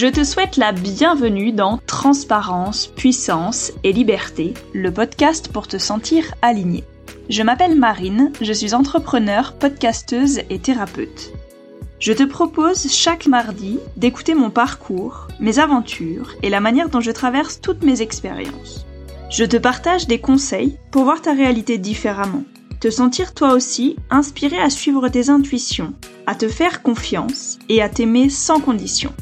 Je te souhaite la bienvenue dans Transparence, Puissance et Liberté, le podcast pour te sentir aligné. Je m'appelle Marine, je suis entrepreneur, podcasteuse et thérapeute. Je te propose chaque mardi d'écouter mon parcours, mes aventures et la manière dont je traverse toutes mes expériences. Je te partage des conseils pour voir ta réalité différemment, te sentir toi aussi inspiré à suivre tes intuitions, à te faire confiance et à t'aimer sans condition.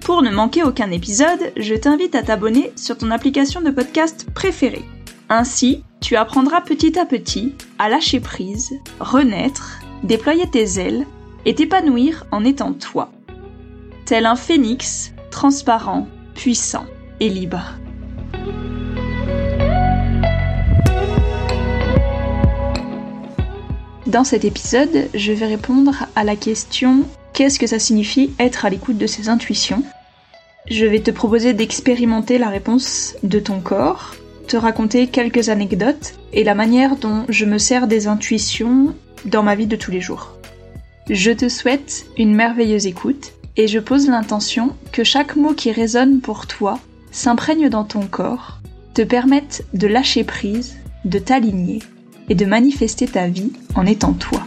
Pour ne manquer aucun épisode, je t'invite à t'abonner sur ton application de podcast préférée. Ainsi, tu apprendras petit à petit à lâcher prise, renaître, déployer tes ailes et t'épanouir en étant toi. Tel un phénix, transparent, puissant et libre. Dans cet épisode, je vais répondre à la question qu'est-ce que ça signifie être à l'écoute de ses intuitions Je vais te proposer d'expérimenter la réponse de ton corps, te raconter quelques anecdotes et la manière dont je me sers des intuitions dans ma vie de tous les jours. Je te souhaite une merveilleuse écoute et je pose l'intention que chaque mot qui résonne pour toi s'imprègne dans ton corps, te permette de lâcher prise, de t'aligner et de manifester ta vie en étant toi.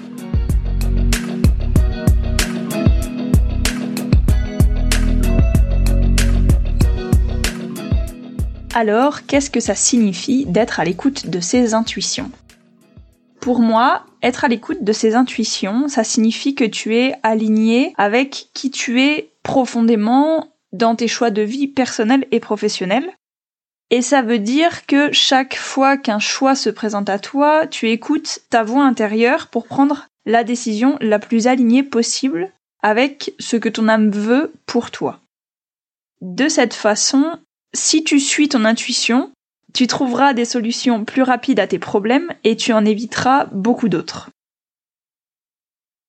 Alors, qu'est-ce que ça signifie d'être à l'écoute de ses intuitions? Pour moi, être à l'écoute de ses intuitions, ça signifie que tu es aligné avec qui tu es profondément dans tes choix de vie personnels et professionnels. Et ça veut dire que chaque fois qu'un choix se présente à toi, tu écoutes ta voix intérieure pour prendre la décision la plus alignée possible avec ce que ton âme veut pour toi. De cette façon, si tu suis ton intuition, tu trouveras des solutions plus rapides à tes problèmes et tu en éviteras beaucoup d'autres.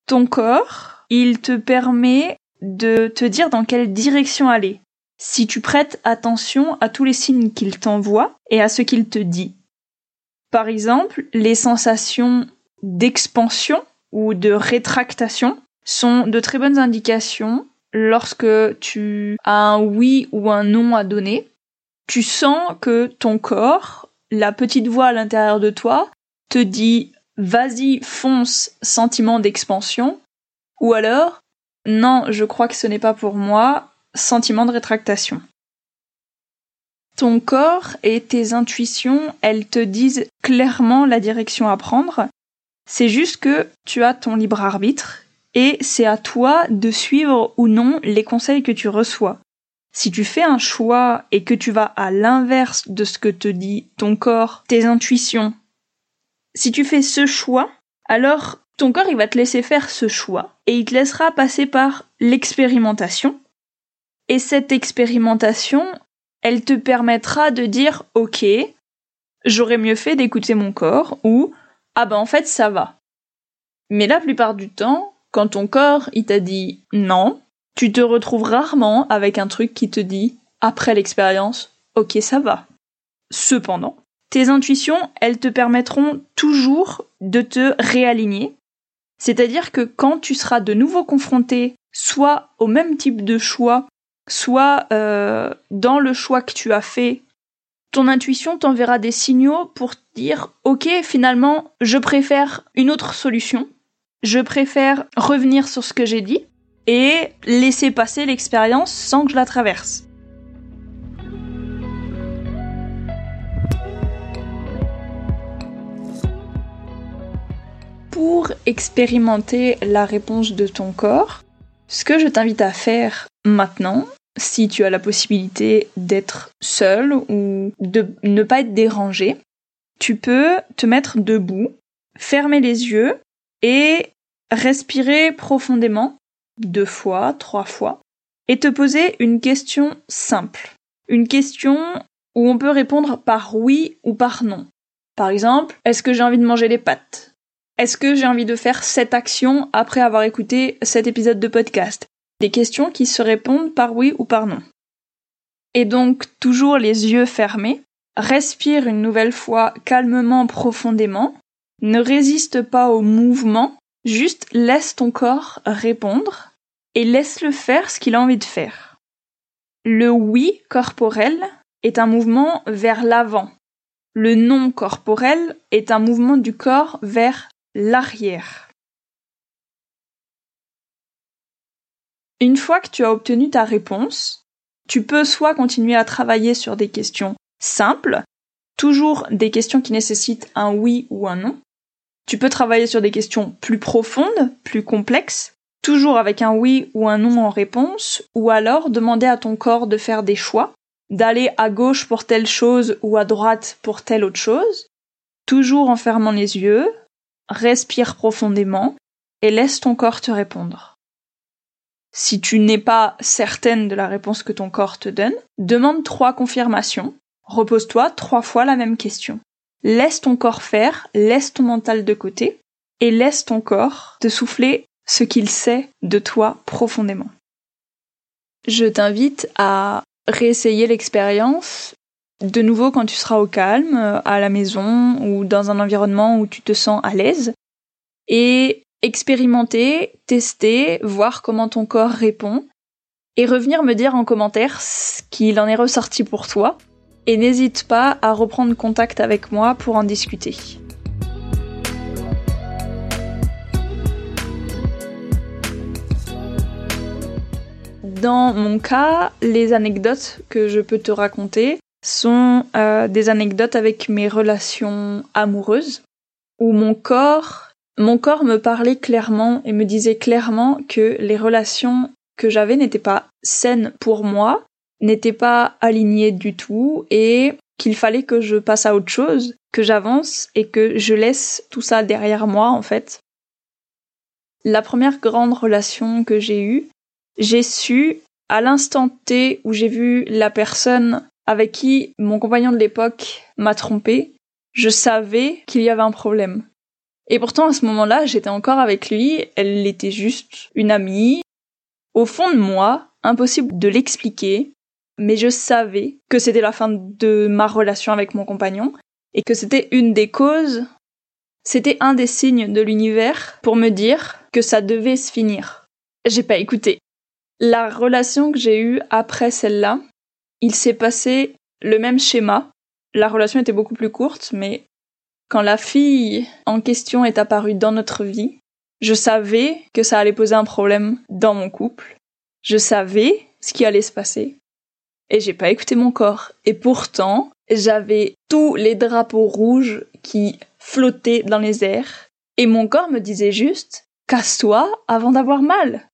Ton corps, il te permet de te dire dans quelle direction aller, si tu prêtes attention à tous les signes qu'il t'envoie et à ce qu'il te dit. Par exemple, les sensations d'expansion ou de rétractation sont de très bonnes indications lorsque tu as un oui ou un non à donner tu sens que ton corps, la petite voix à l'intérieur de toi, te dit vas-y, fonce, sentiment d'expansion, ou alors non, je crois que ce n'est pas pour moi, sentiment de rétractation. Ton corps et tes intuitions, elles te disent clairement la direction à prendre. C'est juste que tu as ton libre arbitre et c'est à toi de suivre ou non les conseils que tu reçois. Si tu fais un choix et que tu vas à l'inverse de ce que te dit ton corps, tes intuitions, si tu fais ce choix, alors ton corps il va te laisser faire ce choix et il te laissera passer par l'expérimentation. Et cette expérimentation, elle te permettra de dire OK, j'aurais mieux fait d'écouter mon corps ou ah ben en fait ça va. Mais la plupart du temps, quand ton corps il t'a dit non, tu te retrouves rarement avec un truc qui te dit, après l'expérience, ok, ça va. Cependant, tes intuitions, elles te permettront toujours de te réaligner. C'est-à-dire que quand tu seras de nouveau confronté soit au même type de choix, soit euh, dans le choix que tu as fait, ton intuition t'enverra des signaux pour dire ok finalement je préfère une autre solution, je préfère revenir sur ce que j'ai dit, et laisser passer l'expérience sans que je la traverse. Pour expérimenter la réponse de ton corps, ce que je t'invite à faire maintenant, si tu as la possibilité d'être seul ou de ne pas être dérangé, tu peux te mettre debout, fermer les yeux et respirer profondément deux fois, trois fois, et te poser une question simple. Une question où on peut répondre par oui ou par non. Par exemple, est-ce que j'ai envie de manger les pâtes? Est-ce que j'ai envie de faire cette action après avoir écouté cet épisode de podcast? Des questions qui se répondent par oui ou par non. Et donc, toujours les yeux fermés, respire une nouvelle fois calmement, profondément, ne résiste pas au mouvement, Juste laisse ton corps répondre et laisse-le faire ce qu'il a envie de faire. Le oui corporel est un mouvement vers l'avant. Le non corporel est un mouvement du corps vers l'arrière. Une fois que tu as obtenu ta réponse, tu peux soit continuer à travailler sur des questions simples, toujours des questions qui nécessitent un oui ou un non. Tu peux travailler sur des questions plus profondes, plus complexes, toujours avec un oui ou un non en réponse, ou alors demander à ton corps de faire des choix, d'aller à gauche pour telle chose ou à droite pour telle autre chose, toujours en fermant les yeux, respire profondément et laisse ton corps te répondre. Si tu n'es pas certaine de la réponse que ton corps te donne, demande trois confirmations, repose-toi trois fois la même question. Laisse ton corps faire, laisse ton mental de côté, et laisse ton corps te souffler ce qu'il sait de toi profondément. Je t'invite à réessayer l'expérience de nouveau quand tu seras au calme, à la maison ou dans un environnement où tu te sens à l'aise et expérimenter, tester, voir comment ton corps répond et revenir me dire en commentaire ce qu'il en est ressorti pour toi et n'hésite pas à reprendre contact avec moi pour en discuter. Dans mon cas, les anecdotes que je peux te raconter sont euh, des anecdotes avec mes relations amoureuses, où mon corps, mon corps me parlait clairement et me disait clairement que les relations que j'avais n'étaient pas saines pour moi, n'étaient pas alignées du tout et qu'il fallait que je passe à autre chose, que j'avance et que je laisse tout ça derrière moi en fait. La première grande relation que j'ai eue, j'ai su, à l'instant T où j'ai vu la personne avec qui mon compagnon de l'époque m'a trompé, je savais qu'il y avait un problème. Et pourtant, à ce moment-là, j'étais encore avec lui, elle était juste une amie. Au fond de moi, impossible de l'expliquer, mais je savais que c'était la fin de ma relation avec mon compagnon, et que c'était une des causes, c'était un des signes de l'univers pour me dire que ça devait se finir. J'ai pas écouté. La relation que j'ai eue après celle-là, il s'est passé le même schéma. La relation était beaucoup plus courte, mais quand la fille en question est apparue dans notre vie, je savais que ça allait poser un problème dans mon couple. Je savais ce qui allait se passer. Et j'ai pas écouté mon corps. Et pourtant, j'avais tous les drapeaux rouges qui flottaient dans les airs. Et mon corps me disait juste, casse-toi avant d'avoir mal.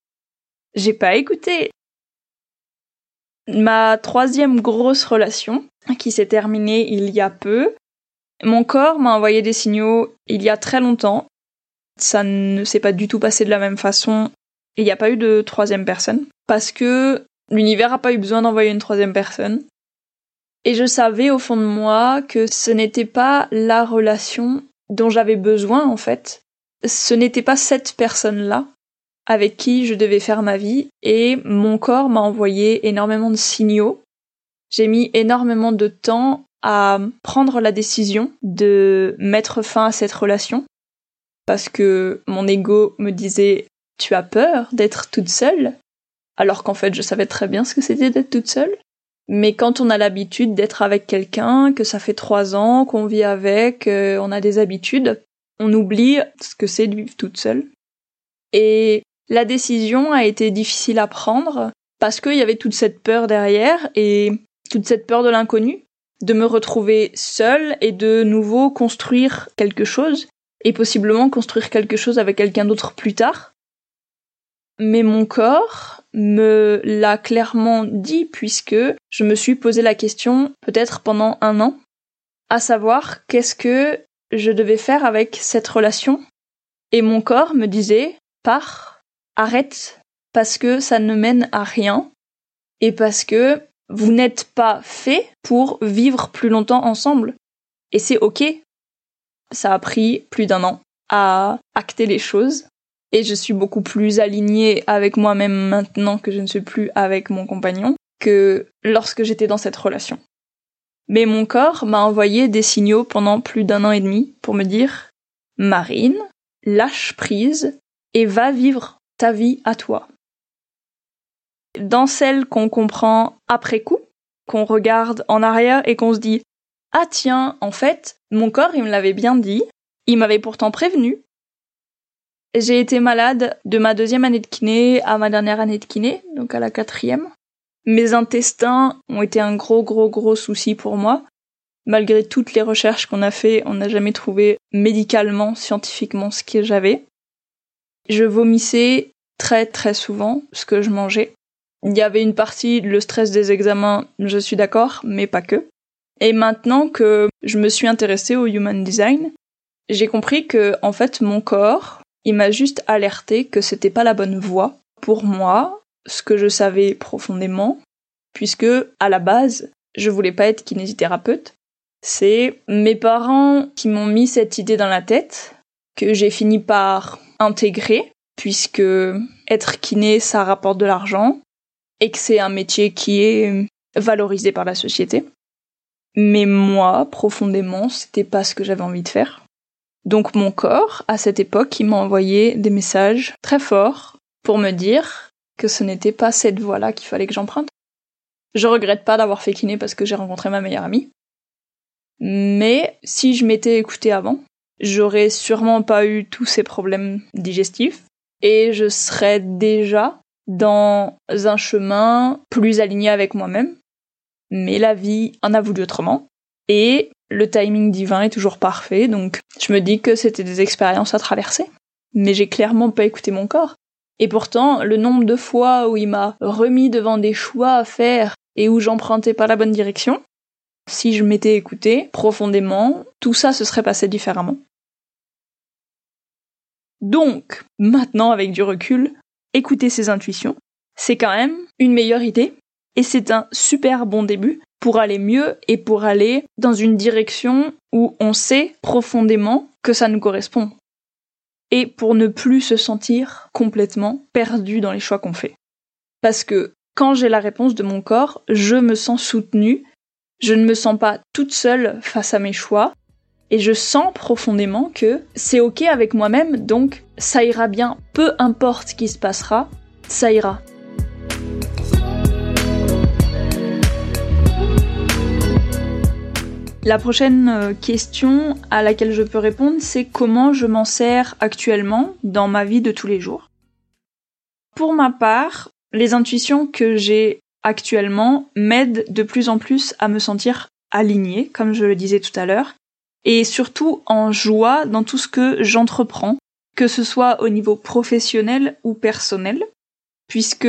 J'ai pas écouté. Ma troisième grosse relation, qui s'est terminée il y a peu, mon corps m'a envoyé des signaux il y a très longtemps. Ça ne s'est pas du tout passé de la même façon. Il n'y a pas eu de troisième personne. Parce que l'univers n'a pas eu besoin d'envoyer une troisième personne. Et je savais au fond de moi que ce n'était pas la relation dont j'avais besoin en fait. Ce n'était pas cette personne-là avec qui je devais faire ma vie et mon corps m'a envoyé énormément de signaux. J'ai mis énormément de temps à prendre la décision de mettre fin à cette relation parce que mon ego me disait tu as peur d'être toute seule? Alors qu'en fait je savais très bien ce que c'était d'être toute seule. Mais quand on a l'habitude d'être avec quelqu'un, que ça fait trois ans qu'on vit avec, euh, on a des habitudes, on oublie ce que c'est de vivre toute seule. Et la décision a été difficile à prendre parce qu'il y avait toute cette peur derrière et toute cette peur de l'inconnu, de me retrouver seule et de nouveau construire quelque chose et possiblement construire quelque chose avec quelqu'un d'autre plus tard. Mais mon corps me l'a clairement dit puisque je me suis posé la question peut-être pendant un an, à savoir qu'est-ce que je devais faire avec cette relation. Et mon corps me disait, pars, arrête parce que ça ne mène à rien et parce que vous n'êtes pas fait pour vivre plus longtemps ensemble. Et c'est ok. Ça a pris plus d'un an à acter les choses et je suis beaucoup plus alignée avec moi-même maintenant que je ne suis plus avec mon compagnon que lorsque j'étais dans cette relation. Mais mon corps m'a envoyé des signaux pendant plus d'un an et demi pour me dire Marine, lâche prise et va vivre ta vie à toi. dans celles qu'on comprend après coup, qu'on regarde en arrière et qu'on se dit ah tiens, en fait, mon corps, il me l'avait bien dit, il m'avait pourtant prévenu. J'ai été malade de ma deuxième année de kiné à ma dernière année de kiné, donc à la quatrième. Mes intestins ont été un gros gros gros souci pour moi. Malgré toutes les recherches qu'on a fait, on n'a jamais trouvé médicalement, scientifiquement ce que j'avais. Je vomissais très très souvent ce que je mangeais. Il y avait une partie, le stress des examens, je suis d'accord, mais pas que. Et maintenant que je me suis intéressée au human design, j'ai compris que, en fait, mon corps, il m'a juste alerté que c'était pas la bonne voie pour moi, ce que je savais profondément, puisque, à la base, je voulais pas être kinésithérapeute. C'est mes parents qui m'ont mis cette idée dans la tête, que j'ai fini par intégrer, puisque être kiné, ça rapporte de l'argent, et que c'est un métier qui est valorisé par la société. Mais moi, profondément, c'était pas ce que j'avais envie de faire. Donc mon corps, à cette époque, il m'a envoyé des messages très forts pour me dire que ce n'était pas cette voie-là qu'il fallait que j'emprunte. Je regrette pas d'avoir fait kiné parce que j'ai rencontré ma meilleure amie. Mais si je m'étais écoutée avant, j'aurais sûrement pas eu tous ces problèmes digestifs et je serais déjà dans un chemin plus aligné avec moi-même mais la vie en a voulu autrement. Et le timing divin est toujours parfait, donc je me dis que c'était des expériences à traverser. Mais j'ai clairement pas écouté mon corps. Et pourtant, le nombre de fois où il m'a remis devant des choix à faire et où j'empruntais pas la bonne direction, si je m'étais écouté profondément, tout ça se serait passé différemment. Donc, maintenant, avec du recul, écouter ses intuitions, c'est quand même une meilleure idée et c'est un super bon début pour aller mieux et pour aller dans une direction où on sait profondément que ça nous correspond. Et pour ne plus se sentir complètement perdu dans les choix qu'on fait. Parce que quand j'ai la réponse de mon corps, je me sens soutenue, je ne me sens pas toute seule face à mes choix, et je sens profondément que c'est ok avec moi-même, donc ça ira bien, peu importe ce qui se passera, ça ira. La prochaine euh, question à laquelle je peux répondre, c'est comment je m'en sers actuellement dans ma vie de tous les jours. Pour ma part, les intuitions que j'ai actuellement m'aident de plus en plus à me sentir alignée, comme je le disais tout à l'heure, et surtout en joie dans tout ce que j'entreprends, que ce soit au niveau professionnel ou personnel, puisque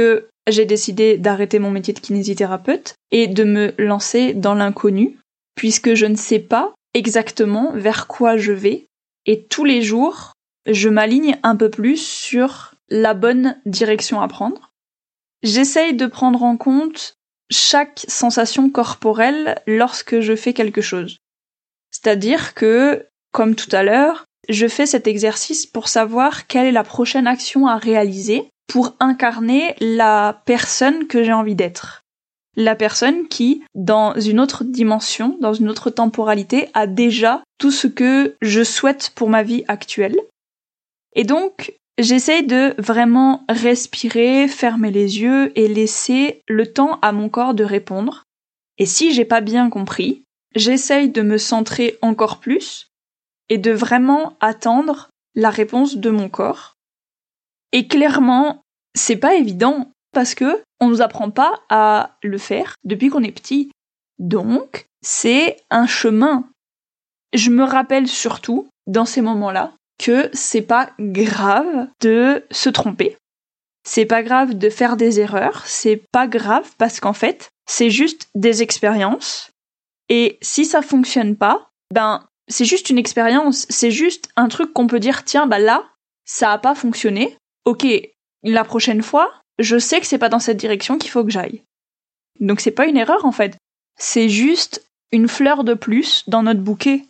j'ai décidé d'arrêter mon métier de kinésithérapeute et de me lancer dans l'inconnu, puisque je ne sais pas exactement vers quoi je vais, et tous les jours, je m'aligne un peu plus sur la bonne direction à prendre. J'essaye de prendre en compte chaque sensation corporelle lorsque je fais quelque chose. C'est-à-dire que, comme tout à l'heure, je fais cet exercice pour savoir quelle est la prochaine action à réaliser pour incarner la personne que j'ai envie d'être la personne qui, dans une autre dimension, dans une autre temporalité, a déjà tout ce que je souhaite pour ma vie actuelle. Et donc, j'essaye de vraiment respirer, fermer les yeux et laisser le temps à mon corps de répondre. Et si j'ai pas bien compris, j'essaye de me centrer encore plus et de vraiment attendre la réponse de mon corps. Et clairement, c'est pas évident parce que on nous apprend pas à le faire depuis qu'on est petit. Donc, c'est un chemin. Je me rappelle surtout, dans ces moments-là, que c'est pas grave de se tromper. C'est pas grave de faire des erreurs, c'est pas grave parce qu'en fait, c'est juste des expériences. Et si ça fonctionne pas, ben, c'est juste une expérience, c'est juste un truc qu'on peut dire, tiens, bah là, ça a pas fonctionné. Ok, la prochaine fois, je sais que c'est pas dans cette direction qu'il faut que j'aille. Donc c'est pas une erreur en fait. C'est juste une fleur de plus dans notre bouquet.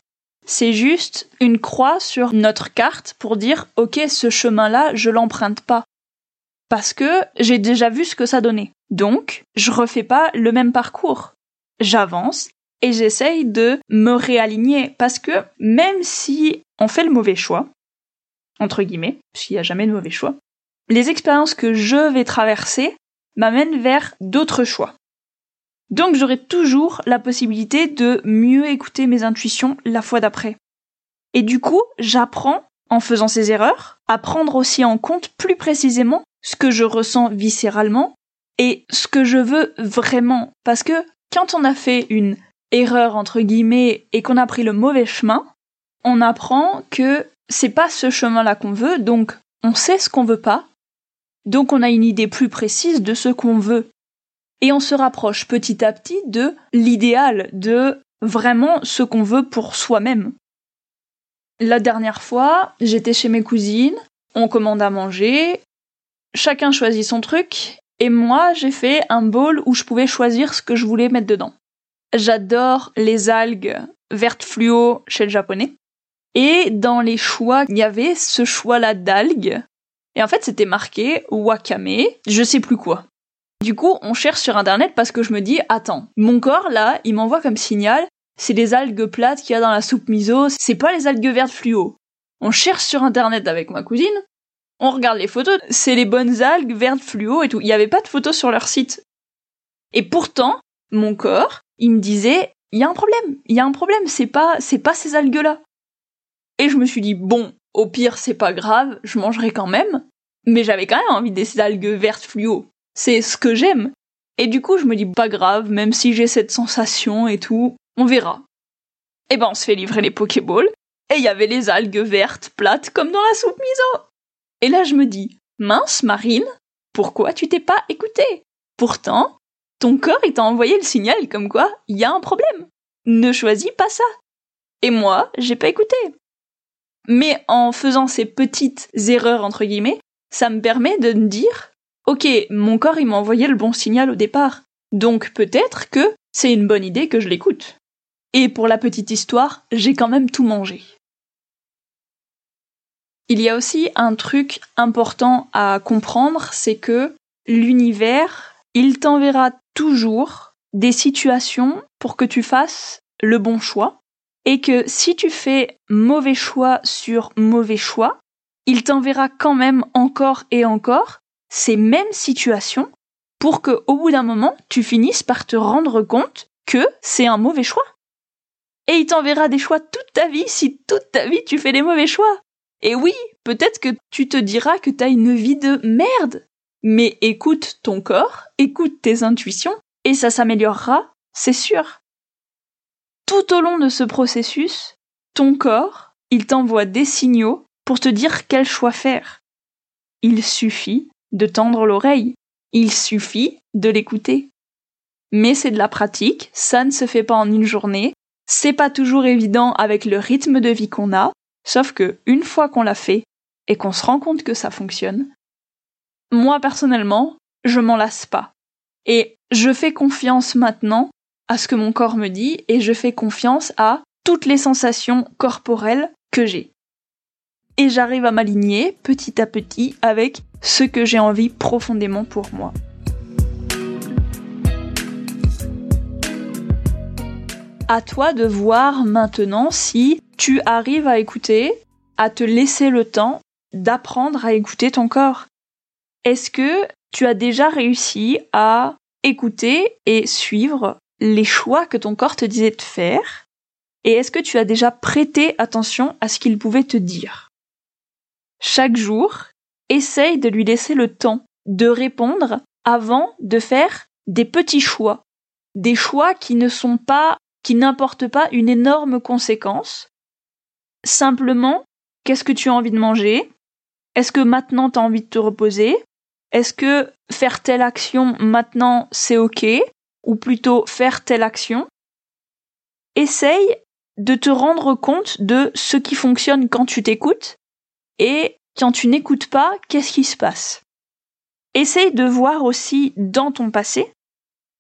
C'est juste une croix sur notre carte pour dire ok ce chemin-là je l'emprunte pas. Parce que j'ai déjà vu ce que ça donnait. Donc je refais pas le même parcours. J'avance et j'essaye de me réaligner parce que même si on fait le mauvais choix, entre guillemets, qu'il n'y a jamais de mauvais choix, les expériences que je vais traverser m'amène vers d'autres choix. Donc j'aurai toujours la possibilité de mieux écouter mes intuitions la fois d'après. Et du coup, j'apprends, en faisant ces erreurs, à prendre aussi en compte plus précisément ce que je ressens viscéralement et ce que je veux vraiment. Parce que quand on a fait une erreur entre guillemets et qu'on a pris le mauvais chemin, on apprend que c'est pas ce chemin-là qu'on veut, donc on sait ce qu'on veut pas, donc on a une idée plus précise de ce qu'on veut. Et on se rapproche petit à petit de l'idéal, de vraiment ce qu'on veut pour soi-même. La dernière fois, j'étais chez mes cousines, on commande à manger, chacun choisit son truc, et moi j'ai fait un bol où je pouvais choisir ce que je voulais mettre dedans. J'adore les algues vertes fluo chez le japonais. Et dans les choix, il y avait ce choix-là d'algues. Et en fait, c'était marqué wakame, je sais plus quoi. Du coup, on cherche sur internet parce que je me dis, attends, mon corps là, il m'envoie comme signal, c'est les algues plates qu'il y a dans la soupe miso, c'est pas les algues vertes fluo. On cherche sur internet avec ma cousine, on regarde les photos, c'est les bonnes algues vertes fluo et tout. Il n'y avait pas de photos sur leur site. Et pourtant, mon corps, il me disait, il y a un problème, il y a un problème, c'est pas, c'est pas ces algues-là. Et je me suis dit, bon, au pire, c'est pas grave, je mangerai quand même. Mais j'avais quand même envie des algues vertes fluo. C'est ce que j'aime. Et du coup, je me dis, pas grave, même si j'ai cette sensation et tout, on verra. Et ben, on se fait livrer les Pokéballs, et il y avait les algues vertes plates comme dans la soupe miso. Et là, je me dis, mince, Marine, pourquoi tu t'es pas écoutée? Pourtant, ton corps, il t'a envoyé le signal comme quoi, il y a un problème. Ne choisis pas ça. Et moi, j'ai pas écouté. Mais en faisant ces petites erreurs, entre guillemets, ça me permet de me dire, ok, mon corps il m'a envoyé le bon signal au départ, donc peut-être que c'est une bonne idée que je l'écoute. Et pour la petite histoire, j'ai quand même tout mangé. Il y a aussi un truc important à comprendre, c'est que l'univers, il t'enverra toujours des situations pour que tu fasses le bon choix et que si tu fais mauvais choix sur mauvais choix, il t'enverra quand même encore et encore ces mêmes situations pour que au bout d'un moment, tu finisses par te rendre compte que c'est un mauvais choix. Et il t'enverra des choix toute ta vie si toute ta vie tu fais des mauvais choix. Et oui, peut-être que tu te diras que t'as une vie de merde. Mais écoute ton corps, écoute tes intuitions, et ça s'améliorera, c'est sûr tout au long de ce processus, ton corps, il t'envoie des signaux pour te dire quel choix faire. Il suffit de tendre l'oreille, il suffit de l'écouter. Mais c'est de la pratique, ça ne se fait pas en une journée, c'est pas toujours évident avec le rythme de vie qu'on a, sauf que une fois qu'on l'a fait et qu'on se rend compte que ça fonctionne, moi personnellement, je m'en lasse pas. Et je fais confiance maintenant à ce que mon corps me dit et je fais confiance à toutes les sensations corporelles que j'ai. Et j'arrive à m'aligner petit à petit avec ce que j'ai envie profondément pour moi. À toi de voir maintenant si tu arrives à écouter, à te laisser le temps d'apprendre à écouter ton corps. Est-ce que tu as déjà réussi à écouter et suivre les choix que ton corps te disait de faire et est-ce que tu as déjà prêté attention à ce qu'il pouvait te dire? Chaque jour, essaye de lui laisser le temps de répondre avant de faire des petits choix, des choix qui ne sont pas, qui n'importent pas une énorme conséquence. Simplement, qu'est-ce que tu as envie de manger? Est-ce que maintenant tu as envie de te reposer? Est-ce que faire telle action maintenant c'est ok? Ou plutôt faire telle action, essaye de te rendre compte de ce qui fonctionne quand tu t'écoutes et quand tu n'écoutes pas, qu'est-ce qui se passe? Essaye de voir aussi dans ton passé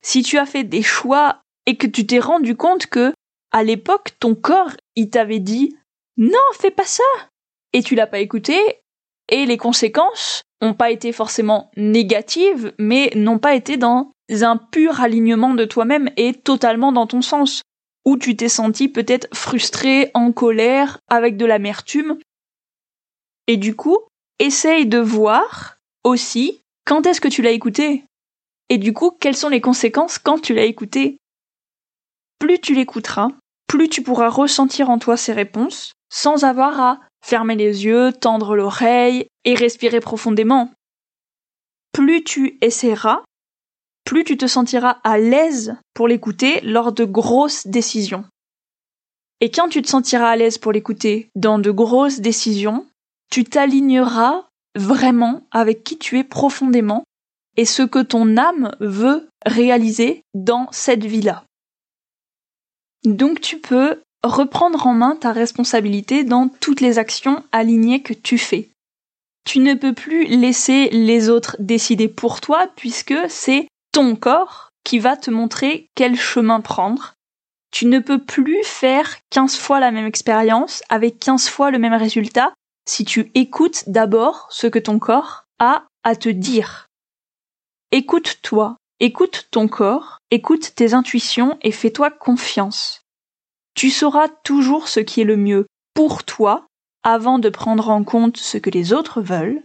si tu as fait des choix et que tu t'es rendu compte que à l'époque ton corps il t'avait dit non fais pas ça et tu l'as pas écouté et les conséquences n'ont pas été forcément négatives mais n'ont pas été dans un pur alignement de toi-même et totalement dans ton sens, où tu t'es senti peut-être frustré, en colère, avec de l'amertume. Et du coup, essaye de voir aussi quand est-ce que tu l'as écouté. Et du coup, quelles sont les conséquences quand tu l'as écouté Plus tu l'écouteras, plus tu pourras ressentir en toi ces réponses, sans avoir à fermer les yeux, tendre l'oreille et respirer profondément. Plus tu essaieras, plus tu te sentiras à l'aise pour l'écouter lors de grosses décisions. Et quand tu te sentiras à l'aise pour l'écouter dans de grosses décisions, tu t'aligneras vraiment avec qui tu es profondément et ce que ton âme veut réaliser dans cette vie-là. Donc tu peux reprendre en main ta responsabilité dans toutes les actions alignées que tu fais. Tu ne peux plus laisser les autres décider pour toi puisque c'est ton corps qui va te montrer quel chemin prendre. Tu ne peux plus faire 15 fois la même expérience avec 15 fois le même résultat si tu écoutes d'abord ce que ton corps a à te dire. Écoute-toi, écoute ton corps, écoute tes intuitions et fais-toi confiance. Tu sauras toujours ce qui est le mieux pour toi avant de prendre en compte ce que les autres veulent.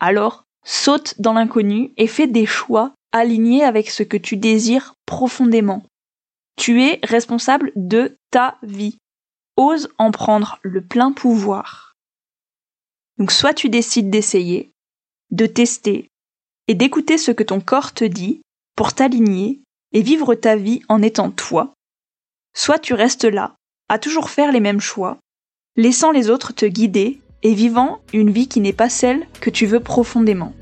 Alors, saute dans l'inconnu et fais des choix alignés avec ce que tu désires profondément. Tu es responsable de ta vie. Ose en prendre le plein pouvoir. Donc soit tu décides d'essayer, de tester et d'écouter ce que ton corps te dit pour t'aligner et vivre ta vie en étant toi, soit tu restes là, à toujours faire les mêmes choix, laissant les autres te guider et vivant une vie qui n'est pas celle que tu veux profondément.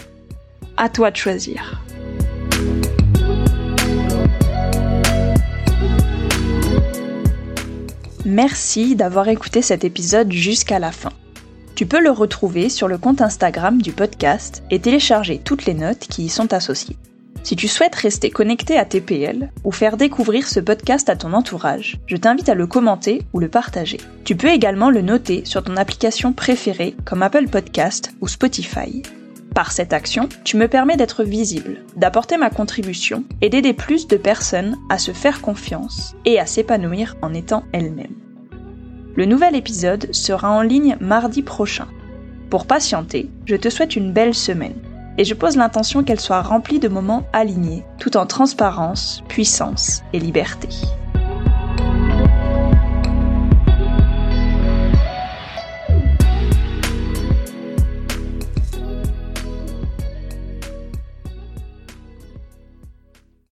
À toi de choisir. Merci d'avoir écouté cet épisode jusqu'à la fin. Tu peux le retrouver sur le compte Instagram du podcast et télécharger toutes les notes qui y sont associées. Si tu souhaites rester connecté à TPL ou faire découvrir ce podcast à ton entourage, je t'invite à le commenter ou le partager. Tu peux également le noter sur ton application préférée comme Apple Podcast ou Spotify. Par cette action, tu me permets d'être visible, d'apporter ma contribution et d'aider plus de personnes à se faire confiance et à s'épanouir en étant elles-mêmes. Le nouvel épisode sera en ligne mardi prochain. Pour patienter, je te souhaite une belle semaine et je pose l'intention qu'elle soit remplie de moments alignés, tout en transparence, puissance et liberté.